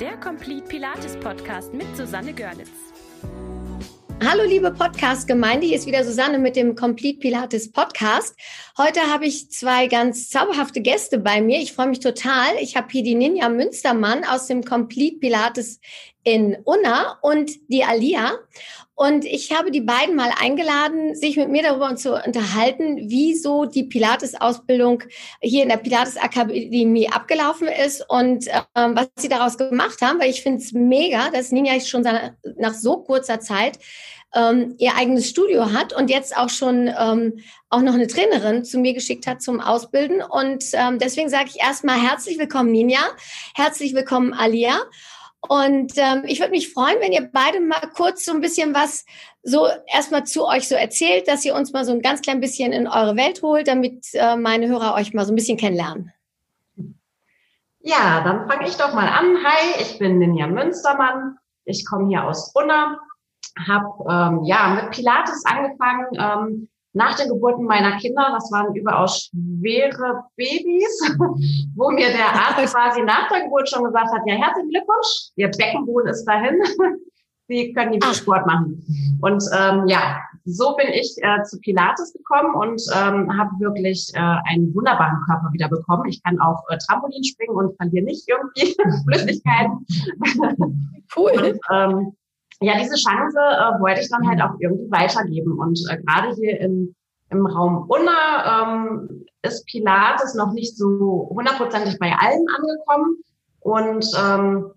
der Complete Pilates Podcast mit Susanne Görlitz. Hallo liebe Podcast-Gemeinde, hier ist wieder Susanne mit dem Complete Pilates Podcast. Heute habe ich zwei ganz zauberhafte Gäste bei mir. Ich freue mich total. Ich habe hier die Ninja Münstermann aus dem Complete Pilates in Unna und die Alia. Und ich habe die beiden mal eingeladen, sich mit mir darüber zu unterhalten, wie so die Pilates-Ausbildung hier in der Pilates-Akademie abgelaufen ist und ähm, was sie daraus gemacht haben, weil ich finde es mega, dass Ninja schon nach so kurzer Zeit ähm, ihr eigenes Studio hat und jetzt auch schon ähm, auch noch eine Trainerin zu mir geschickt hat zum Ausbilden. Und ähm, deswegen sage ich erstmal herzlich willkommen, Ninja. Herzlich willkommen, Alia. Und ähm, ich würde mich freuen, wenn ihr beide mal kurz so ein bisschen was so erstmal zu euch so erzählt, dass ihr uns mal so ein ganz klein bisschen in eure Welt holt, damit äh, meine Hörer euch mal so ein bisschen kennenlernen. Ja, dann fange ich doch mal an. Hi, ich bin Ninja Münstermann. Ich komme hier aus Unna, habe ähm, ja mit Pilates angefangen, ähm, nach den Geburten meiner Kinder, das waren überaus schwere Babys, wo mir der Arzt quasi nach der Geburt schon gesagt hat, ja, herzlichen Glückwunsch, Ihr Beckenboden ist dahin, Sie können die Sport machen. Und ähm, ja, so bin ich äh, zu Pilates gekommen und ähm, habe wirklich äh, einen wunderbaren Körper wieder bekommen. Ich kann auch äh, Trampolin springen und verliere nicht irgendwie Flüssigkeiten. Cool. Und, ähm, ja, diese Chance äh, wollte ich dann halt auch irgendwie weitergeben. Und äh, gerade hier im, im Raum Unna ähm, ist Pilates noch nicht so hundertprozentig bei allen angekommen. Und ähm,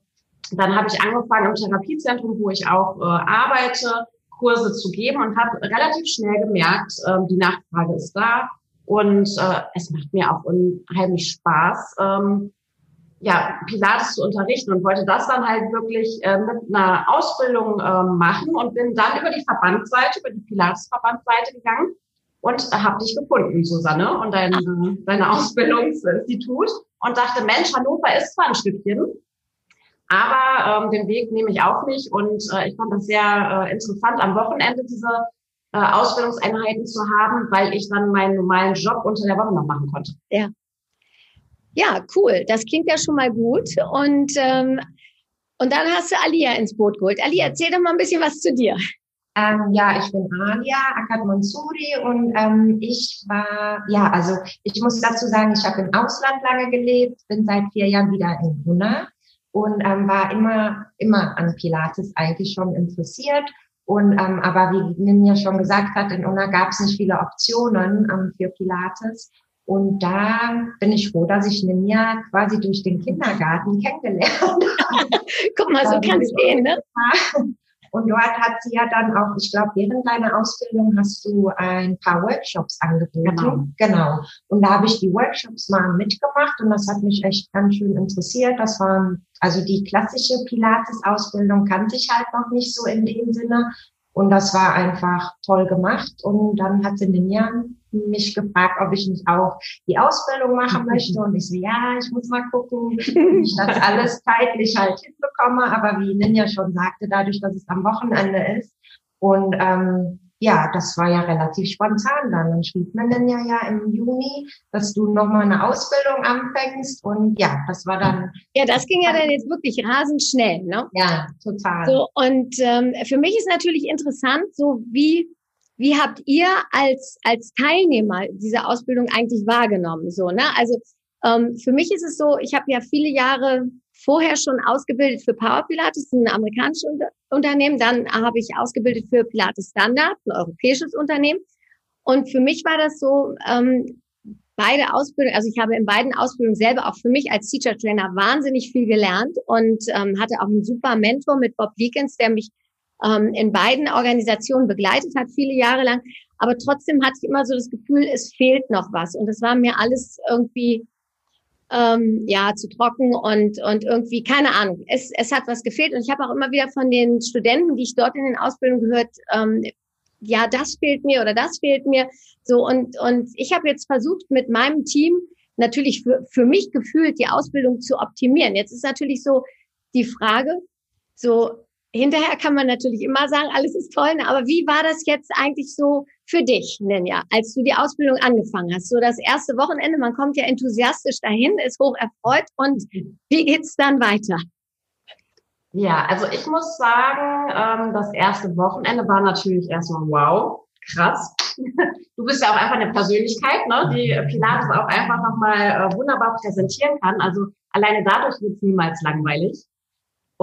dann habe ich angefangen im Therapiezentrum, wo ich auch äh, arbeite, Kurse zu geben und habe relativ schnell gemerkt, äh, die Nachfrage ist da. Und äh, es macht mir auch unheimlich Spaß, ähm, ja, Pilates zu unterrichten und wollte das dann halt wirklich äh, mit einer Ausbildung äh, machen und bin dann über die Verbandsseite, über die Pilates-Verbandsseite gegangen und habe dich gefunden, Susanne, und dein, äh, deine Ausbildungsinstitut und dachte, Mensch, Hannover ist zwar ein Stückchen, aber ähm, den Weg nehme ich auch nicht und äh, ich fand das sehr äh, interessant, am Wochenende diese äh, Ausbildungseinheiten zu haben, weil ich dann meinen normalen Job unter der Woche noch machen konnte. Ja. Ja, cool. Das klingt ja schon mal gut. Und, ähm, und dann hast du Alia ins Boot geholt. Alia, erzähl doch mal ein bisschen was zu dir. Ähm, ja, ich bin Alia Akad Mansuri und ähm, ich war, ja, also ich muss dazu sagen, ich habe im Ausland lange gelebt, bin seit vier Jahren wieder in Brunei und ähm, war immer, immer an Pilates eigentlich schon interessiert. Und ähm, aber wie Ninja schon gesagt hat, in Unna gab es nicht viele Optionen ähm, für Pilates. Und da bin ich froh, dass ich Ninja quasi durch den Kindergarten kennengelernt habe. Guck mal, so kann es gehen, ne? Und dort hat sie ja dann auch, ich glaube, während deiner Ausbildung hast du ein paar Workshops angeboten. Genau. genau. Und da habe ich die Workshops mal mitgemacht und das hat mich echt ganz schön interessiert. Das waren, also die klassische Pilates-Ausbildung kannte ich halt noch nicht so in dem Sinne. Und das war einfach toll gemacht. Und dann hat sie Jahren mich gefragt, ob ich nicht auch die Ausbildung machen möchte. Und ich so, ja, ich muss mal gucken, wie ich das alles zeitlich halt hinbekomme. Aber wie Ninja schon sagte, dadurch, dass es am Wochenende ist und ähm, ja, das war ja relativ spontan dann. Dann schrieb mir dann ja, ja im Juni, dass du nochmal eine Ausbildung anfängst. Und ja, das war dann. Ja, das ging ja dann jetzt wirklich rasend schnell, ne? Ja, total. So, und ähm, für mich ist natürlich interessant, so wie, wie habt ihr als, als Teilnehmer diese Ausbildung eigentlich wahrgenommen? So, ne? Also ähm, für mich ist es so, ich habe ja viele Jahre vorher schon ausgebildet für Power Pilates, ein amerikanisches Unternehmen. Dann habe ich ausgebildet für Pilates Standard, ein europäisches Unternehmen. Und für mich war das so, ähm, beide Ausbildungen, also ich habe in beiden Ausbildungen selber auch für mich als Teacher Trainer wahnsinnig viel gelernt und ähm, hatte auch einen super Mentor mit Bob Leakins, der mich ähm, in beiden Organisationen begleitet hat, viele Jahre lang. Aber trotzdem hatte ich immer so das Gefühl, es fehlt noch was. Und es war mir alles irgendwie ähm, ja, zu trocken und, und irgendwie, keine Ahnung, es, es hat was gefehlt. Und ich habe auch immer wieder von den Studenten, die ich dort in den Ausbildungen gehört, ähm, ja, das fehlt mir oder das fehlt mir. So, und, und ich habe jetzt versucht, mit meinem Team natürlich für, für mich gefühlt die Ausbildung zu optimieren. Jetzt ist natürlich so die Frage, so hinterher kann man natürlich immer sagen, alles ist toll, ne? aber wie war das jetzt eigentlich so für dich, Ninja, als du die Ausbildung angefangen hast? So das erste Wochenende, man kommt ja enthusiastisch dahin, ist hoch erfreut und wie geht's dann weiter? Ja, also ich muss sagen, ähm, das erste Wochenende war natürlich erstmal wow, krass. Du bist ja auch einfach eine Persönlichkeit, ne, die Pilates auch einfach nochmal äh, wunderbar präsentieren kann. Also alleine dadurch wird es niemals langweilig.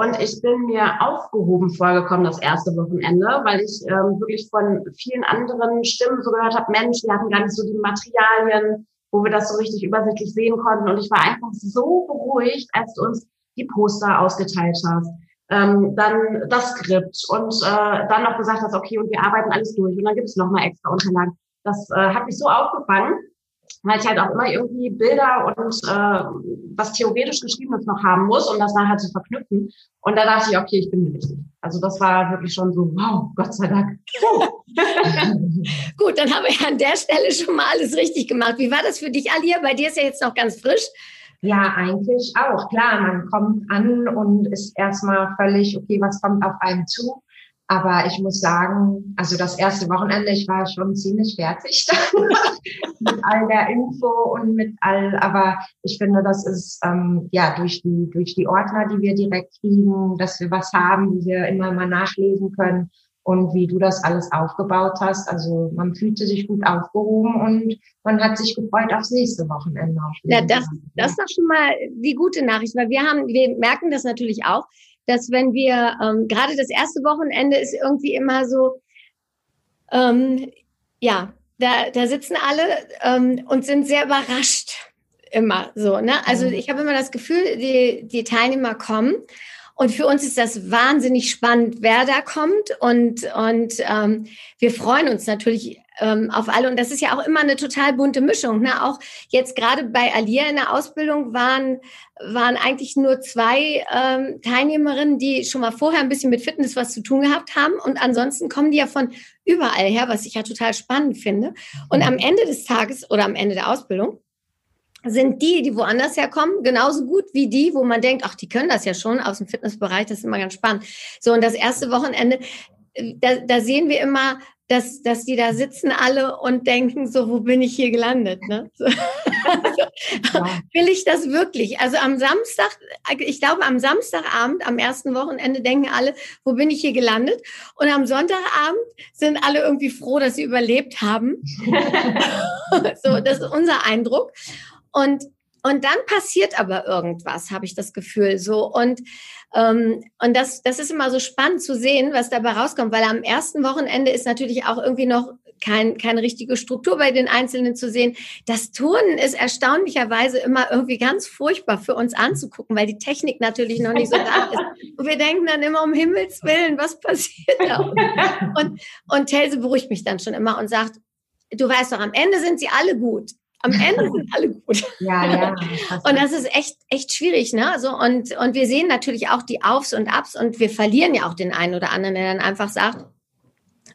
Und ich bin mir aufgehoben vorgekommen das erste Wochenende, weil ich ähm, wirklich von vielen anderen Stimmen so gehört habe, Mensch, wir hatten gar nicht so die Materialien, wo wir das so richtig übersichtlich sehen konnten. Und ich war einfach so beruhigt, als du uns die Poster ausgeteilt hast, ähm, dann das Skript und äh, dann noch gesagt hast, okay, und wir arbeiten alles durch und dann gibt es noch mal extra Unterlagen. Das äh, hat mich so aufgefangen, weil ich halt auch immer irgendwie Bilder und äh, was theoretisch Geschriebenes noch haben muss, um das nachher zu verknüpfen. Und da dachte ich, okay, ich bin hier richtig. Also das war wirklich schon so, wow, Gott sei Dank. Gut, dann haben wir ja an der Stelle schon mal alles richtig gemacht. Wie war das für dich, Alia? Bei dir ist ja jetzt noch ganz frisch. Ja, eigentlich auch. Klar, man kommt an und ist erstmal völlig, okay, was kommt auf einen zu? Aber ich muss sagen, also das erste Wochenende, ich war schon ziemlich fertig mit all der Info und mit all, aber ich finde, das ist ähm, ja durch die durch die Ordner, die wir direkt kriegen, dass wir was haben, wo wir immer mal nachlesen können und wie du das alles aufgebaut hast. Also man fühlte sich gut aufgehoben und man hat sich gefreut aufs nächste Wochenende. Ja, das, das ist doch schon mal die gute Nachricht, weil wir haben, wir merken das natürlich auch, dass wenn wir, ähm, gerade das erste Wochenende ist irgendwie immer so, ähm, ja, da, da sitzen alle ähm, und sind sehr überrascht immer so. Ne? Also mhm. ich habe immer das Gefühl, die, die Teilnehmer kommen und für uns ist das wahnsinnig spannend, wer da kommt. Und, und ähm, wir freuen uns natürlich ähm, auf alle. Und das ist ja auch immer eine total bunte Mischung. Ne? Auch jetzt gerade bei Alia in der Ausbildung waren, waren eigentlich nur zwei ähm, Teilnehmerinnen, die schon mal vorher ein bisschen mit Fitness was zu tun gehabt haben. Und ansonsten kommen die ja von überall her, was ich ja total spannend finde. Und am Ende des Tages oder am Ende der Ausbildung sind die, die woanders herkommen, genauso gut wie die, wo man denkt, ach, die können das ja schon aus dem Fitnessbereich, das ist immer ganz spannend. So, und das erste Wochenende, da, da sehen wir immer, dass, dass die da sitzen alle und denken, so, wo bin ich hier gelandet? Ne? So. Also, will ich das wirklich? Also am Samstag, ich glaube, am Samstagabend, am ersten Wochenende denken alle, wo bin ich hier gelandet? Und am Sonntagabend sind alle irgendwie froh, dass sie überlebt haben. so, das ist unser Eindruck. Und, und dann passiert aber irgendwas, habe ich das Gefühl so. Und, ähm, und das, das ist immer so spannend zu sehen, was dabei rauskommt, weil am ersten Wochenende ist natürlich auch irgendwie noch kein, keine richtige Struktur bei den Einzelnen zu sehen. Das Turnen ist erstaunlicherweise immer irgendwie ganz furchtbar für uns anzugucken, weil die Technik natürlich noch nicht so da ist. Und wir denken dann immer, um Himmels Willen, was passiert da? Und, und Telse beruhigt mich dann schon immer und sagt, du weißt doch, am Ende sind sie alle gut. Am Ende sind alle gut. Ja, ja. und das ist echt, echt schwierig, ne? Also, und, und wir sehen natürlich auch die Aufs und Abs und wir verlieren ja auch den einen oder anderen, der dann einfach sagt,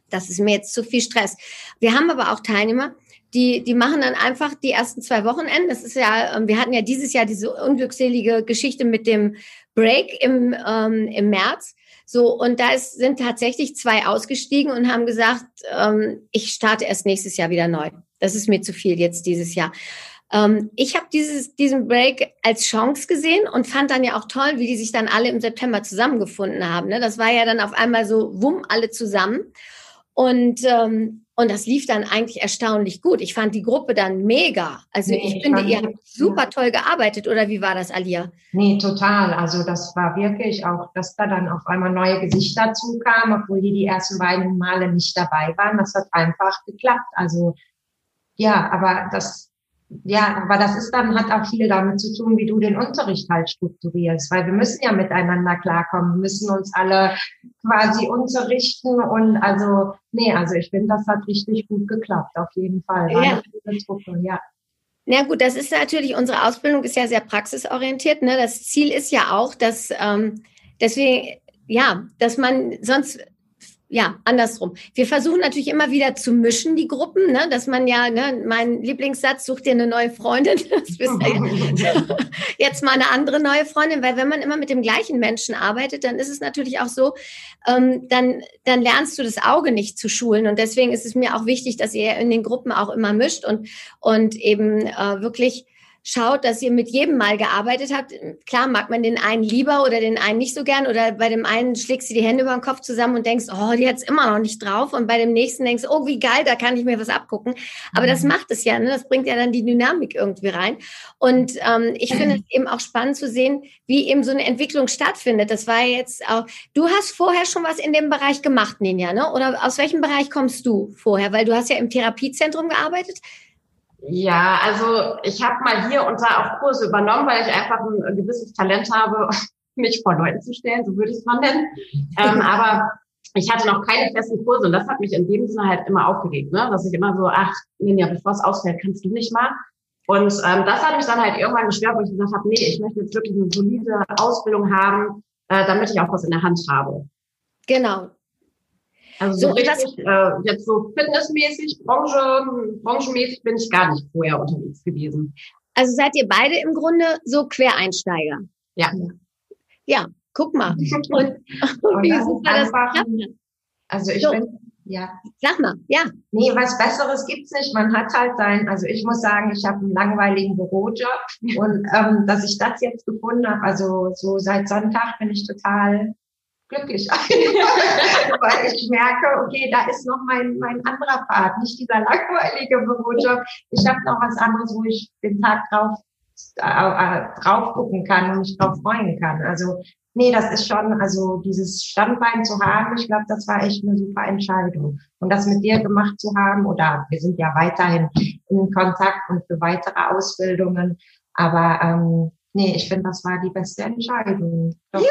das ist mir jetzt zu viel Stress. Wir haben aber auch Teilnehmer, die, die machen dann einfach die ersten zwei Wochenenden. Das ist ja, ähm, wir hatten ja dieses Jahr diese unglückselige Geschichte mit dem Break im, ähm, im März. So, und da ist, sind tatsächlich zwei ausgestiegen und haben gesagt, ähm, ich starte erst nächstes Jahr wieder neu. Das ist mir zu viel jetzt dieses Jahr. Ähm, ich habe diesen Break als Chance gesehen und fand dann ja auch toll, wie die sich dann alle im September zusammengefunden haben. Ne? Das war ja dann auf einmal so, wumm, alle zusammen. Und, ähm, und das lief dann eigentlich erstaunlich gut. Ich fand die Gruppe dann mega. Also nee, ich, ich finde, ihr habt super toll gearbeitet. Oder wie war das, Alia? Nee, total. Also das war wirklich auch, dass da dann auf einmal neue Gesichter zukamen, obwohl die die ersten beiden Male nicht dabei waren. Das hat einfach geklappt. Also ja, aber das, ja, aber das ist dann, hat auch viel damit zu tun, wie du den Unterricht halt strukturierst, weil wir müssen ja miteinander klarkommen, wir müssen uns alle quasi unterrichten und also, nee, also ich finde, das hat richtig gut geklappt, auf jeden Fall. War ja. Truppe, ja. Na gut, das ist natürlich, unsere Ausbildung ist ja sehr praxisorientiert. Ne? Das Ziel ist ja auch, dass ähm, deswegen, ja, dass man sonst ja, andersrum. Wir versuchen natürlich immer wieder zu mischen, die Gruppen, ne? dass man ja, ne, mein Lieblingssatz, such dir eine neue Freundin. Ja jetzt mal eine andere neue Freundin, weil wenn man immer mit dem gleichen Menschen arbeitet, dann ist es natürlich auch so, ähm, dann, dann lernst du das Auge nicht zu schulen. Und deswegen ist es mir auch wichtig, dass ihr in den Gruppen auch immer mischt und, und eben äh, wirklich schaut, dass ihr mit jedem mal gearbeitet habt. Klar mag man den einen lieber oder den einen nicht so gern oder bei dem einen schlägst du die Hände über den Kopf zusammen und denkst, oh, die hat's immer noch nicht drauf und bei dem nächsten denkst, oh, wie geil, da kann ich mir was abgucken. Aber mhm. das macht es ja, ne? das bringt ja dann die Dynamik irgendwie rein. Und ähm, ich finde es eben auch spannend zu sehen, wie eben so eine Entwicklung stattfindet. Das war jetzt auch, du hast vorher schon was in dem Bereich gemacht, Ninja, ne? oder aus welchem Bereich kommst du vorher? Weil du hast ja im Therapiezentrum gearbeitet. Ja, also ich habe mal hier und da auch Kurse übernommen, weil ich einfach ein gewisses Talent habe, mich vor Leuten zu stellen, so würde ich es mal nennen. Ähm, aber ich hatte noch keine festen Kurse und das hat mich in dem Sinne halt immer aufgeregt, ne? dass ich immer so, ach, Ninja, bevor es ausfällt, kannst du nicht mal. Und ähm, das hat mich dann halt irgendwann gestört, wo ich gesagt habe, nee, ich möchte jetzt wirklich eine solide Ausbildung haben, äh, damit ich auch was in der Hand habe. Genau, also so, richtig, äh, jetzt so fitnessmäßig, Branche, branchenmäßig bin ich gar nicht vorher unterwegs gewesen. Also seid ihr beide im Grunde so Quereinsteiger? Ja. Ja, guck mal. Und, und wie super das klappt. Also ich so. bin, ja. Sag mal, ja. Nee, was Besseres gibt's nicht. Man hat halt sein, also ich muss sagen, ich habe einen langweiligen Bürojob und ähm, dass ich das jetzt gefunden habe, also so seit Sonntag bin ich total glücklich weil ich merke, okay, da ist noch mein, mein anderer Part, nicht dieser langweilige Bürojob. Ich habe noch was anderes, wo ich den Tag drauf, äh, äh, drauf gucken kann und mich drauf freuen kann. Also nee, das ist schon, also dieses Standbein zu haben, ich glaube, das war echt eine super Entscheidung. Und das mit dir gemacht zu haben, oder wir sind ja weiterhin in Kontakt und für weitere Ausbildungen, aber ähm, Nee, ich finde, das war die beste Entscheidung. ja,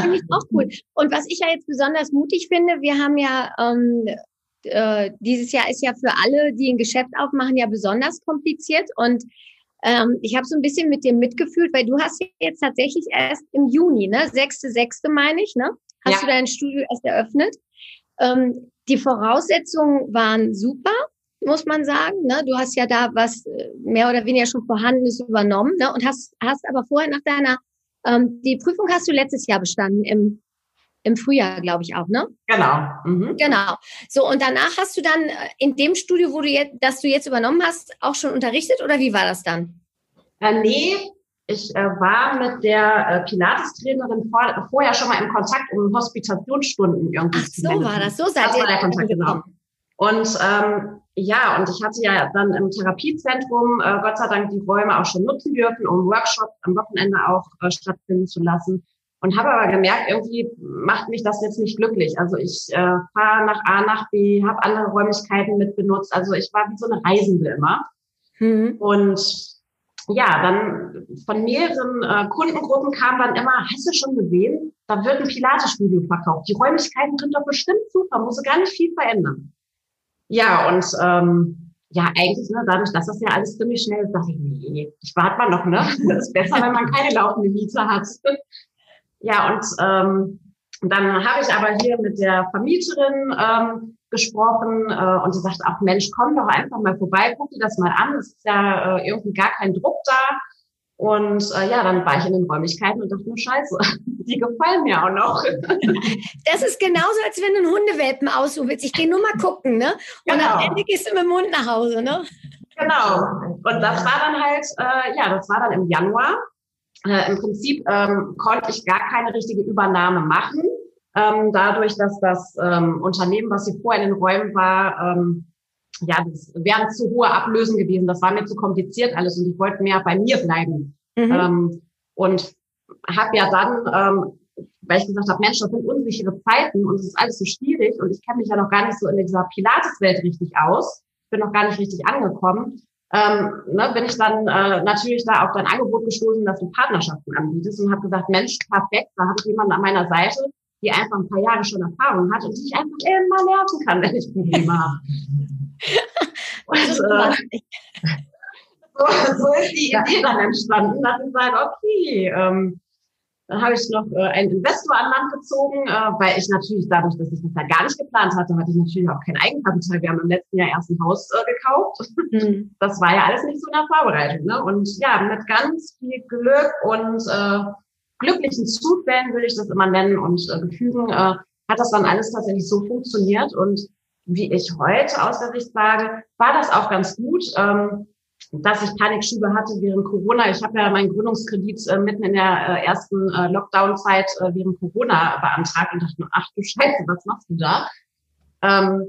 finde ich auch cool. Und was ich ja jetzt besonders mutig finde, wir haben ja ähm, äh, dieses Jahr ist ja für alle, die ein Geschäft aufmachen, ja besonders kompliziert. Und ähm, ich habe so ein bisschen mit dir mitgefühlt, weil du hast jetzt tatsächlich erst im Juni, ne, sechste, sechste meine ich, ne, hast ja. du dein Studio erst eröffnet. Ähm, die Voraussetzungen waren super muss man sagen. Ne? Du hast ja da was äh, mehr oder weniger schon vorhandenes übernommen ne? und hast, hast aber vorher nach deiner, ähm, die Prüfung hast du letztes Jahr bestanden im, im Frühjahr, glaube ich auch, ne? Genau. Mhm. Genau. So, und danach hast du dann äh, in dem Studio, wo du jetzt, das du jetzt übernommen hast, auch schon unterrichtet oder wie war das dann? Äh, nee, ich äh, war mit der äh, Pilates-Trainerin vor, vorher schon mal im Kontakt, um Hospitationsstunden irgendwie Ach, so war das. So seid das ihr war der Kontakt, genau. Und ähm, ja, und ich hatte ja dann im Therapiezentrum äh, Gott sei Dank die Räume auch schon nutzen dürfen, um Workshops am Wochenende auch äh, stattfinden zu lassen. Und habe aber gemerkt, irgendwie macht mich das jetzt nicht glücklich. Also ich äh, fahre nach A nach B, habe andere Räumlichkeiten mit benutzt. Also ich war wie so eine Reisende immer. Mhm. Und ja, dann von mehreren äh, Kundengruppen kam dann immer, hast du schon gesehen, da wird ein Pilates-Studio verkauft. Die Räumlichkeiten sind doch bestimmt super, muss gar nicht viel verändern. Ja, und ähm, ja, eigentlich, ne, dadurch, dass das ja alles ziemlich schnell ist, dachte ich, nee, ich warte mal noch, ne? Das ist besser, wenn man keine laufende Miete hat. Ja, und ähm, dann habe ich aber hier mit der Vermieterin ähm, gesprochen äh, und sie sagte auch, Mensch, komm doch einfach mal vorbei, guck dir das mal an. Es ist ja äh, irgendwie gar kein Druck da. Und äh, ja, dann war ich in den Räumlichkeiten und dachte nur, scheiße, die gefallen mir auch noch. Das ist genauso, als wenn du einen Hundewelpen aussuchst. Ich gehe nur mal gucken, ne? Und genau. am Ende gehst du mit dem Hund nach Hause, ne? Genau. Und das war dann halt, äh, ja, das war dann im Januar. Äh, Im Prinzip ähm, konnte ich gar keine richtige Übernahme machen. Ähm, dadurch, dass das ähm, Unternehmen, was hier vorher in den Räumen war, ähm, ja, das wären zu hohe Ablösen gewesen. Das war mir zu kompliziert alles und ich wollte mehr bei mir bleiben. Mhm. Ähm, und habe ja dann, ähm, weil ich gesagt habe, Mensch, das sind unsichere Zeiten und es ist alles so schwierig und ich kenne mich ja noch gar nicht so in dieser Pilates-Welt richtig aus, bin noch gar nicht richtig angekommen, ähm, ne, bin ich dann äh, natürlich da auf dein Angebot gestoßen, dass du Partnerschaften anbietest und habe gesagt, Mensch, perfekt, da habe ich jemanden an meiner Seite, die einfach ein paar Jahre schon Erfahrung hat und die ich einfach immer nerven kann, wenn ich Probleme habe. Und, äh, so, so ist die Idee dann entstanden, dass ich sage, okay, ähm, dann habe ich noch äh, einen Investor an Land gezogen, äh, weil ich natürlich dadurch, dass ich das ja gar nicht geplant hatte, hatte ich natürlich auch kein Eigenkapital. Wir haben im letzten Jahr erst ein Haus äh, gekauft. Mhm. Das war ja alles nicht so in der Vorbereitung. Ne? Und ja, mit ganz viel Glück und äh, glücklichen Zufällen würde ich das immer nennen und äh, Gefügen, äh, hat das dann alles tatsächlich so funktioniert und wie ich heute aus der Sicht sage, war das auch ganz gut. Ähm, dass ich Panikschübe hatte während Corona. Ich habe ja meinen Gründungskredit äh, mitten in der äh, ersten äh, Lockdown-Zeit äh, während Corona beantragt und dachte nur, ach du Scheiße, was machst du da? Ähm,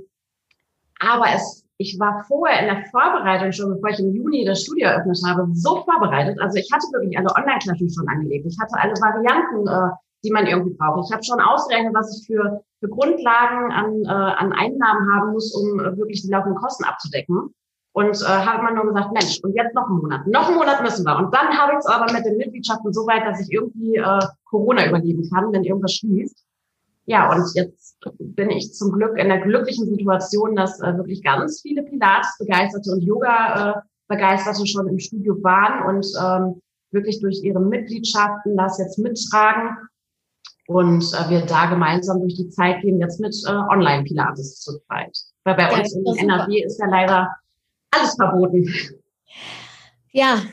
aber es, ich war vorher in der Vorbereitung schon, bevor ich im Juni das Studio eröffnet habe, so vorbereitet. Also ich hatte wirklich alle Online-Klassen schon angelegt. Ich hatte alle Varianten, äh, die man irgendwie braucht. Ich habe schon ausgerechnet, was ich für, für Grundlagen an, äh, an Einnahmen haben muss, um wirklich die laufenden Kosten abzudecken. Und äh, habe man nur gesagt, Mensch, und jetzt noch einen Monat. Noch einen Monat müssen wir. Und dann habe ich es aber mit den Mitgliedschaften so weit, dass ich irgendwie äh, Corona überleben kann, wenn irgendwas schließt. Ja, und jetzt bin ich zum Glück in der glücklichen Situation, dass äh, wirklich ganz viele Pilates-Begeisterte und Yoga-Begeisterte schon im Studio waren und ähm, wirklich durch ihre Mitgliedschaften das jetzt mittragen und äh, wir da gemeinsam durch die Zeit gehen, jetzt mit äh, Online-Pilates zu zweit. Weil bei ja, uns in NRW ist ja leider alles verboten. Ja,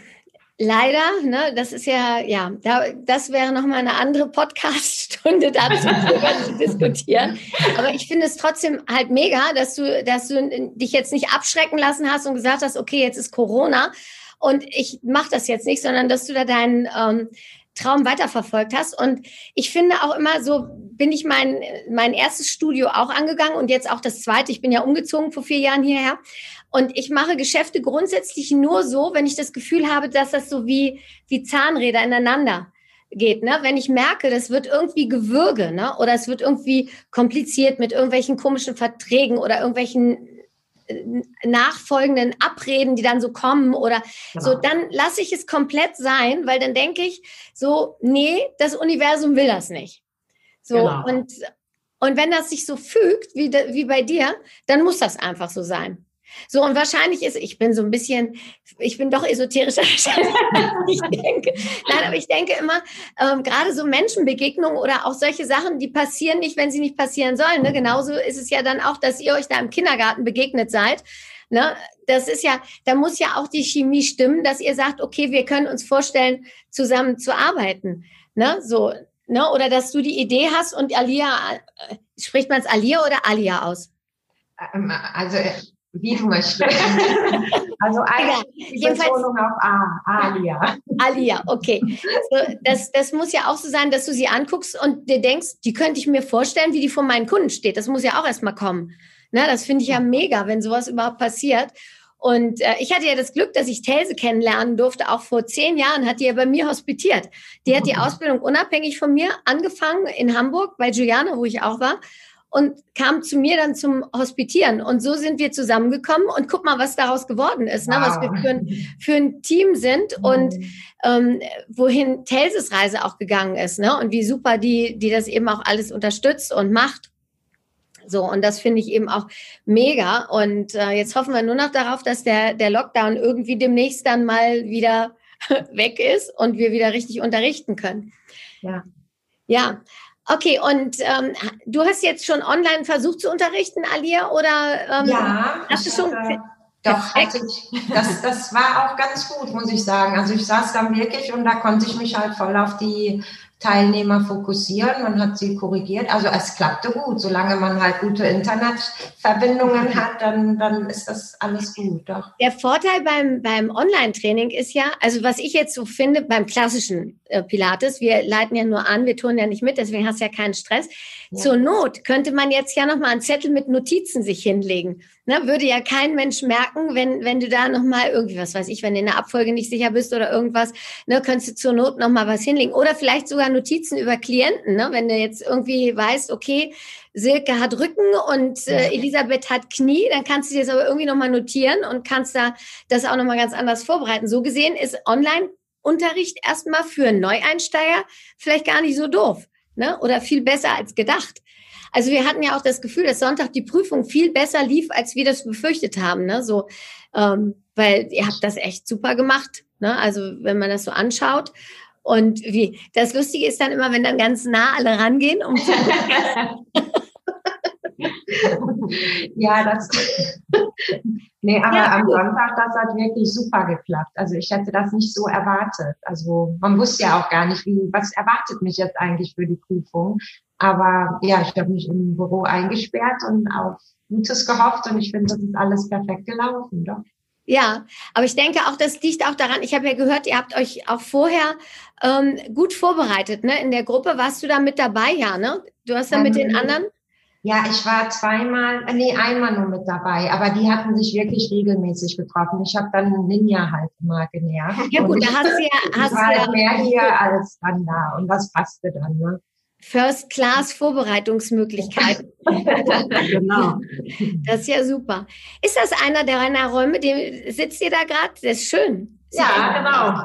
leider, ne, das ist ja, ja, da, das wäre nochmal eine andere Podcast-Stunde dazu zu diskutieren. Aber ich finde es trotzdem halt mega, dass du, dass du dich jetzt nicht abschrecken lassen hast und gesagt hast, okay, jetzt ist Corona und ich mache das jetzt nicht, sondern dass du da deinen ähm, Traum weiterverfolgt hast. Und ich finde auch immer, so bin ich mein, mein erstes Studio auch angegangen und jetzt auch das zweite. Ich bin ja umgezogen vor vier Jahren hierher. Und ich mache Geschäfte grundsätzlich nur so, wenn ich das Gefühl habe, dass das so wie, wie Zahnräder ineinander geht, ne? Wenn ich merke, das wird irgendwie Gewürge, ne? Oder es wird irgendwie kompliziert mit irgendwelchen komischen Verträgen oder irgendwelchen äh, nachfolgenden Abreden, die dann so kommen oder genau. so, dann lasse ich es komplett sein, weil dann denke ich so, nee, das Universum will das nicht. So genau. und und wenn das sich so fügt wie, wie bei dir, dann muss das einfach so sein. So, und wahrscheinlich ist, ich bin so ein bisschen, ich bin doch esoterischer, ich denke. Nein, aber ich denke immer, ähm, gerade so Menschenbegegnungen oder auch solche Sachen, die passieren nicht, wenn sie nicht passieren sollen. Ne? Genauso ist es ja dann auch, dass ihr euch da im Kindergarten begegnet seid. Ne? Das ist ja, da muss ja auch die Chemie stimmen, dass ihr sagt, okay, wir können uns vorstellen, zusammen zu arbeiten. Ne? So, ne? Oder dass du die Idee hast und Alia, äh, spricht man es Alia oder Alia aus? Ähm, also wie du möchtest. also eigentlich die Betonung auf A, Alia. Alia, okay. Also das, das muss ja auch so sein, dass du sie anguckst und dir denkst, die könnte ich mir vorstellen, wie die vor meinen Kunden steht. Das muss ja auch erstmal kommen. Na, das finde ich ja mega, wenn sowas überhaupt passiert. Und äh, ich hatte ja das Glück, dass ich Telse kennenlernen durfte. Auch vor zehn Jahren hat die ja bei mir hospitiert. Die hat die Ausbildung unabhängig von mir angefangen in Hamburg bei Juliana, wo ich auch war und kam zu mir dann zum Hospitieren. Und so sind wir zusammengekommen und guck mal, was daraus geworden ist, wow. ne? was wir für ein, für ein Team sind mhm. und ähm, wohin Telses Reise auch gegangen ist ne? und wie super die, die das eben auch alles unterstützt und macht. So, und das finde ich eben auch mega. Und äh, jetzt hoffen wir nur noch darauf, dass der, der Lockdown irgendwie demnächst dann mal wieder weg ist und wir wieder richtig unterrichten können. Ja. Ja, Okay, und ähm, du hast jetzt schon online versucht zu unterrichten, Alia, oder ähm, ja, hast du schon? Hatte, doch, hatte ich, das, das war auch ganz gut, muss ich sagen. Also ich saß dann wirklich und da konnte ich mich halt voll auf die Teilnehmer fokussieren. Man hat sie korrigiert. Also es klappte gut. Solange man halt gute Internetverbindungen hat, dann, dann ist das alles gut. Doch. Der Vorteil beim, beim Online-Training ist ja, also was ich jetzt so finde beim klassischen äh, Pilates, wir leiten ja nur an, wir tun ja nicht mit, deswegen hast du ja keinen Stress. Ja. Zur Not könnte man jetzt ja nochmal einen Zettel mit Notizen sich hinlegen. Ne, würde ja kein Mensch merken, wenn, wenn du da nochmal irgendwie, was weiß ich, wenn du in der Abfolge nicht sicher bist oder irgendwas, ne, könntest du zur Not nochmal was hinlegen. Oder vielleicht sogar Notizen über Klienten, ne, wenn du jetzt irgendwie weißt, okay, Silke hat Rücken und äh, Elisabeth hat Knie, dann kannst du dir das aber irgendwie nochmal notieren und kannst da das auch nochmal ganz anders vorbereiten. So gesehen ist Online-Unterricht erstmal für Neueinsteiger vielleicht gar nicht so doof ne? oder viel besser als gedacht. Also wir hatten ja auch das Gefühl, dass Sonntag die Prüfung viel besser lief, als wir das befürchtet haben. Ne? So, ähm, weil ihr habt das echt super gemacht. Ne? Also wenn man das so anschaut. Und wie das Lustige ist dann immer, wenn dann ganz nah alle rangehen, um zu ja, das. nee, aber ja, am Sonntag, das hat wirklich super geklappt. Also ich hätte das nicht so erwartet. Also man wusste ja auch gar nicht, wie, was erwartet mich jetzt eigentlich für die Prüfung. Aber ja, ich habe mich im Büro eingesperrt und auf Gutes gehofft und ich finde, das ist alles perfekt gelaufen, doch. Ja, aber ich denke auch, das liegt auch daran, ich habe ja gehört, ihr habt euch auch vorher ähm, gut vorbereitet, ne? In der Gruppe warst du da mit dabei, ja, ne? Du hast da mit den Ähm, anderen? Ja, ich war zweimal, äh, nee, einmal nur mit dabei, aber die hatten sich wirklich regelmäßig getroffen. Ich habe dann Ninja halt immer genervt. Ja gut, da hast du ja, hast war halt mehr ja hier als dann da und das passte dann, ne? First Class Vorbereitungsmöglichkeiten. genau. Das ist ja super. Ist das einer deiner Räume, dem sitzt ihr da gerade? Das ist schön. Echt Ja, genau.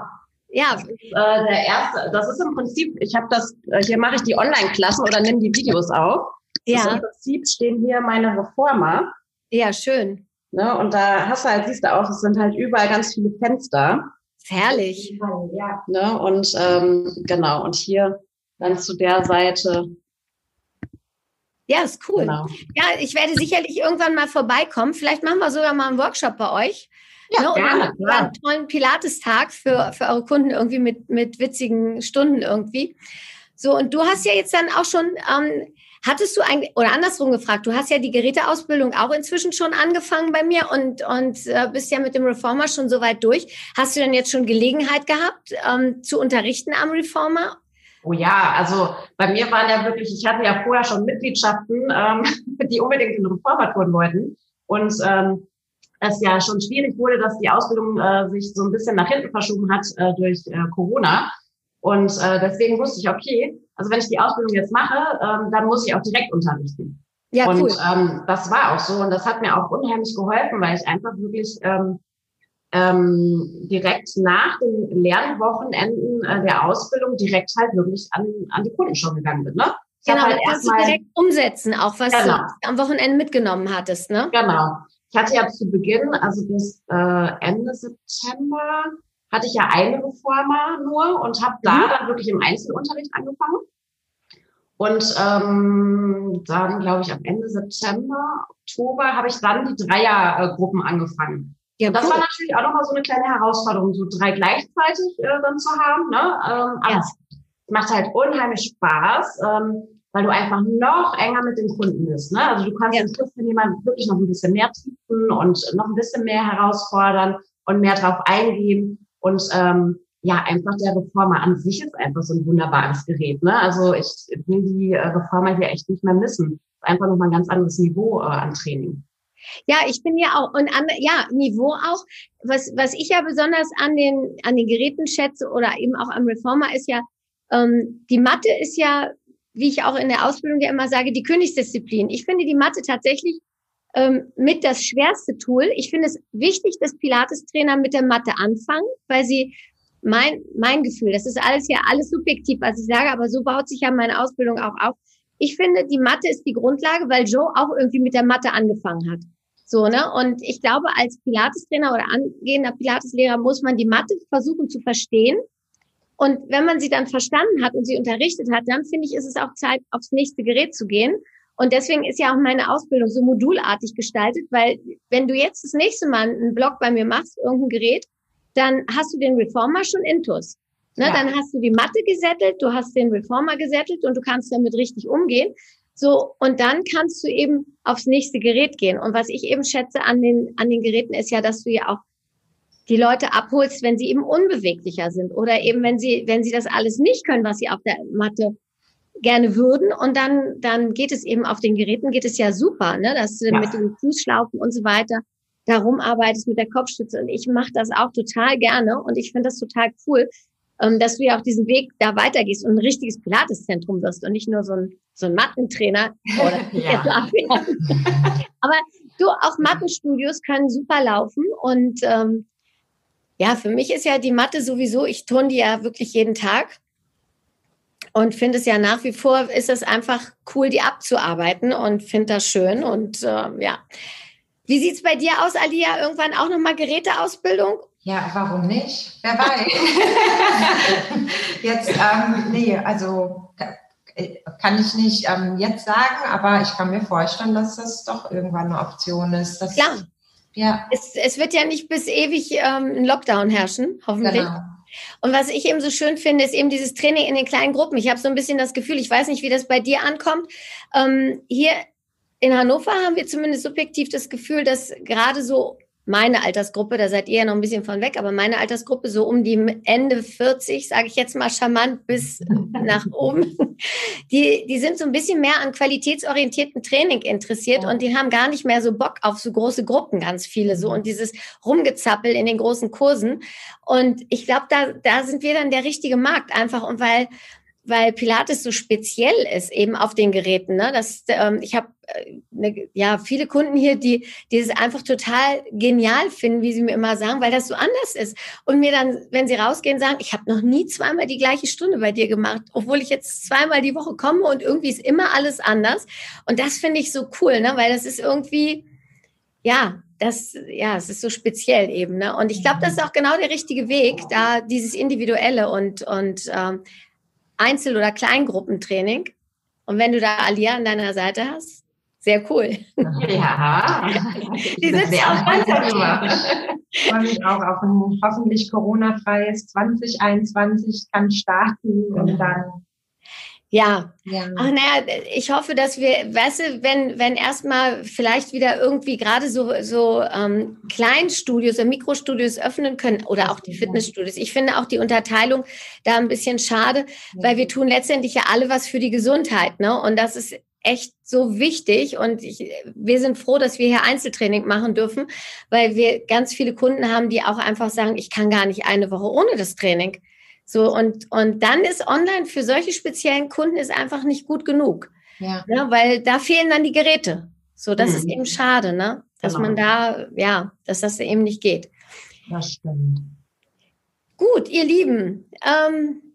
Ja, Äh, der erste, das ist im Prinzip, ich habe das, äh, hier mache ich die Online-Klassen oder nehme die Videos auf. Ja, Im Prinzip stehen hier meine Reformer. ja, schön. Ne? Und da hast du halt, siehst du auch, es sind halt überall ganz viele Fenster. Herrlich. Ja. Ne? Und ähm, genau, und hier dann zu der Seite. Ja, ist cool. Genau. Ja, ich werde sicherlich irgendwann mal vorbeikommen. Vielleicht machen wir sogar mal einen Workshop bei euch. Ja, ne? Gerne, klar. einen tollen Pilatestag für, für eure Kunden irgendwie mit, mit witzigen Stunden irgendwie. So, und du hast ja jetzt dann auch schon, ähm, hattest du eigentlich, oder andersrum gefragt, du hast ja die Geräteausbildung auch inzwischen schon angefangen bei mir und, und äh, bist ja mit dem Reformer schon so weit durch. Hast du denn jetzt schon Gelegenheit gehabt, ähm, zu unterrichten am Reformer? Oh ja, also bei mir waren ja wirklich, ich hatte ja vorher schon Mitgliedschaften, ähm, die unbedingt in Reformer tun wollten. Und ähm, es ja schon schwierig wurde, dass die Ausbildung äh, sich so ein bisschen nach hinten verschoben hat äh, durch äh, Corona. Und äh, deswegen wusste ich, okay, also wenn ich die Ausbildung jetzt mache, ähm, dann muss ich auch direkt unterrichten. Ja, und cool. ähm, das war auch so und das hat mir auch unheimlich geholfen, weil ich einfach wirklich ähm, ähm, direkt nach den Lernwochenenden äh, der Ausbildung direkt halt wirklich an, an die Kunden schon gegangen bin. Ne? Ich Genau, halt das erstmal- direkt umsetzen, auch was Genau. du am Wochenende mitgenommen hattest, ne? Genau. Ich hatte ja zu Beginn, also bis äh, Ende September, hatte ich ja eine Reformer nur und habe da dann wirklich im Einzelunterricht angefangen. Und ähm, dann, glaube ich, am Ende September, Oktober habe ich dann die Dreiergruppen angefangen. Ja, das cool. war natürlich auch nochmal so eine kleine Herausforderung, so drei gleichzeitig äh, dann zu haben. Ne? Ähm, aber Ja. es macht halt unheimlich Spaß, ähm, weil du einfach noch enger mit dem Kunden bist. Ne? Also du kannst Ja. den Kunden wirklich noch ein bisschen mehr triefen und noch ein bisschen mehr herausfordern und mehr drauf eingehen. Und ähm, ja, einfach der Reformer an sich ist einfach so ein wunderbares Gerät. Ne? Also ich will die äh, Reformer hier echt nicht mehr missen. Einfach nochmal ein ganz anderes Niveau äh, an Training. Ja, ich bin ja auch, und an, ja, Niveau auch. Was, was ich ja besonders an den, an den Geräten schätze oder eben auch am Reformer ist ja, ähm, die Mathe ist ja, wie ich auch in der Ausbildung ja immer sage, die Königsdisziplin. Ich finde die Mathe tatsächlich ähm, mit das schwerste Tool. Ich finde es wichtig, dass Pilates-Trainer mit der Mathe anfangen, weil sie mein, mein Gefühl, das ist alles ja alles subjektiv, was ich sage, aber so baut sich ja meine Ausbildung auch auf. Ich finde, die Mathe ist die Grundlage, weil Joe auch irgendwie mit der Mathe angefangen hat. So, ne? Und ich glaube, als Pilates-Trainer oder angehender Pilates-Lehrer muss man die Mathe versuchen zu verstehen. Und wenn man sie dann verstanden hat und sie unterrichtet hat, dann finde ich, ist es auch Zeit, aufs nächste Gerät zu gehen. Und deswegen ist ja auch meine Ausbildung so modulartig gestaltet, weil wenn du jetzt das nächste Mal einen Blog bei mir machst, irgendein Gerät, dann hast du den Reformer schon intus. Ne, Ja. Dann hast du die Matte gesättelt, du hast den Reformer gesättelt und du kannst damit richtig umgehen. So, und dann kannst du eben aufs nächste Gerät gehen. Und was ich eben schätze an den, an den Geräten ist ja, dass du ja auch die Leute abholst, wenn sie eben unbeweglicher sind oder eben wenn sie, wenn sie das alles nicht können, was sie auf der Matte gerne würden. Und dann, dann geht es eben auf den Geräten, geht es ja super, ne, dass du Ja. mit den Fußschlaufen und so weiter darum arbeitest mit der Kopfstütze. Und ich mache das auch total gerne und ich finde das total cool, ähm, dass du ja auch diesen Weg da weitergehst und ein richtiges Pilateszentrum wirst und nicht nur so ein, so ein Mattentrainer. Oder Ja. Aber du, auch Mattenstudios können super laufen und ähm, ja, für mich ist ja die Mathe sowieso, ich turne die ja wirklich jeden Tag und finde es ja nach wie vor, ist es einfach cool, die abzuarbeiten und finde das schön und ähm, ja. Wie sieht's bei dir aus, Alia? Irgendwann auch nochmal Geräteausbildung? Ja, warum nicht? Wer weiß. jetzt, ähm, nee, also äh, kann ich nicht ähm, jetzt sagen, aber ich kann mir vorstellen, dass das doch irgendwann eine Option ist. Dass, Klar. Ja, Es, es wird ja nicht bis ewig ähm, ein Lockdown herrschen, hoffentlich. genau. Und was ich eben so schön finde, ist eben dieses Training in den kleinen Gruppen. Ich habe so ein bisschen das Gefühl, ich weiß nicht, wie das bei dir ankommt. Ähm, hier in Hannover haben wir zumindest subjektiv das Gefühl, dass gerade so meine Altersgruppe, da seid ihr ja noch ein bisschen von weg, aber meine Altersgruppe so um die Ende 40, sage ich jetzt mal charmant bis nach oben, die, die sind so ein bisschen mehr an qualitätsorientierten Training interessiert ja. und die haben gar nicht mehr so Bock auf so große Gruppen, ganz viele so mhm. und dieses Rumgezappel in den großen Kursen. Und ich glaube, da, da sind wir dann der richtige Markt einfach und weil weil Pilates so speziell ist eben auf den Geräten. Ne? Das, ähm, ich habe äh, ne, ja viele Kunden hier, die, die es einfach total genial finden, wie sie mir immer sagen, weil das so anders ist. Und mir dann, wenn sie rausgehen, sagen, ich habe noch nie zweimal die gleiche Stunde bei dir gemacht, obwohl ich jetzt zweimal die Woche komme und irgendwie ist immer alles anders. Und das finde ich so cool, ne? weil das ist irgendwie, ja, das, ja, es ist so speziell eben. Ne? Und ich glaube, das ist auch genau der richtige Weg, da dieses Individuelle und, und ähm, Einzel- oder Kleingruppentraining. Und wenn du da Alia an deiner Seite hast, sehr cool. Ja, die sitzt auch ganz Ich freue mich auch auf ein hoffentlich Corona-freies 2021 kann starten und dann ja. ja. Ach naja, ich hoffe, dass wir, weißt du, wenn, wenn erstmal vielleicht wieder irgendwie gerade so, so ähm, Kleinstudios oder Mikrostudios öffnen können oder auch die Fitnessstudios. Ich finde auch die Unterteilung da ein bisschen schade, weil wir tun letztendlich ja alle was für die Gesundheit, ne? Und das ist echt so wichtig und ich, wir sind froh, dass wir hier Einzeltraining machen dürfen, weil wir ganz viele Kunden haben, die auch einfach sagen, ich kann gar nicht eine Woche ohne das Training. So, und, und dann ist online für solche speziellen Kunden ist einfach nicht gut genug. Ja. Ne, weil da fehlen dann die Geräte. So, das mhm. ist eben schade, ne? Dass genau. man da, ja, dass das eben nicht geht. Das stimmt. Gut, ihr Lieben, ähm,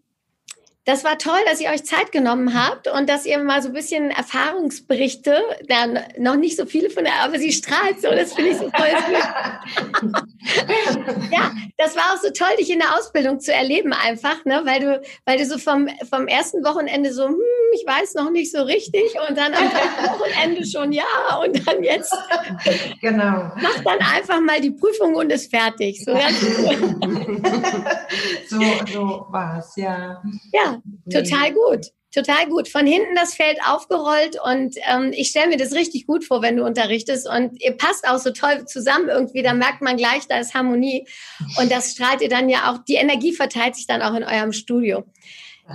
das war toll, dass ihr euch Zeit genommen habt und dass ihr mal so ein bisschen Erfahrungsberichte, dann noch nicht so viele von der, aber sie strahlt so, das finde ich so toll. ja, das war auch so toll, dich in der Ausbildung zu erleben einfach, ne, weil du, weil du so vom, vom ersten Wochenende so, hm, ich weiß noch nicht so richtig und dann am Wochenende schon ja und dann jetzt. Genau. Mach dann einfach mal die Prüfung und ist fertig. So, ganz so, so war es, ja. Ja, total gut. Total gut. Von hinten das Feld aufgerollt und ähm, ich stelle mir das richtig gut vor, wenn du unterrichtest und ihr passt auch so toll zusammen irgendwie. Da merkt man gleich, da ist Harmonie und das strahlt ihr dann ja auch. Die Energie verteilt sich dann auch in eurem Studio.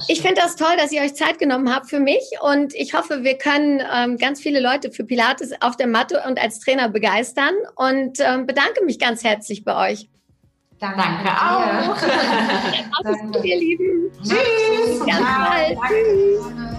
Ich finde das toll, dass ihr euch Zeit genommen habt für mich und ich hoffe, wir können ähm, ganz viele Leute für Pilates auf der Matte und als Trainer begeistern und ähm, bedanke mich ganz herzlich bei euch. Danke, Danke auch. Alles Gute, ihr Lieben. Tschüss. Ganz bald. Tschüss.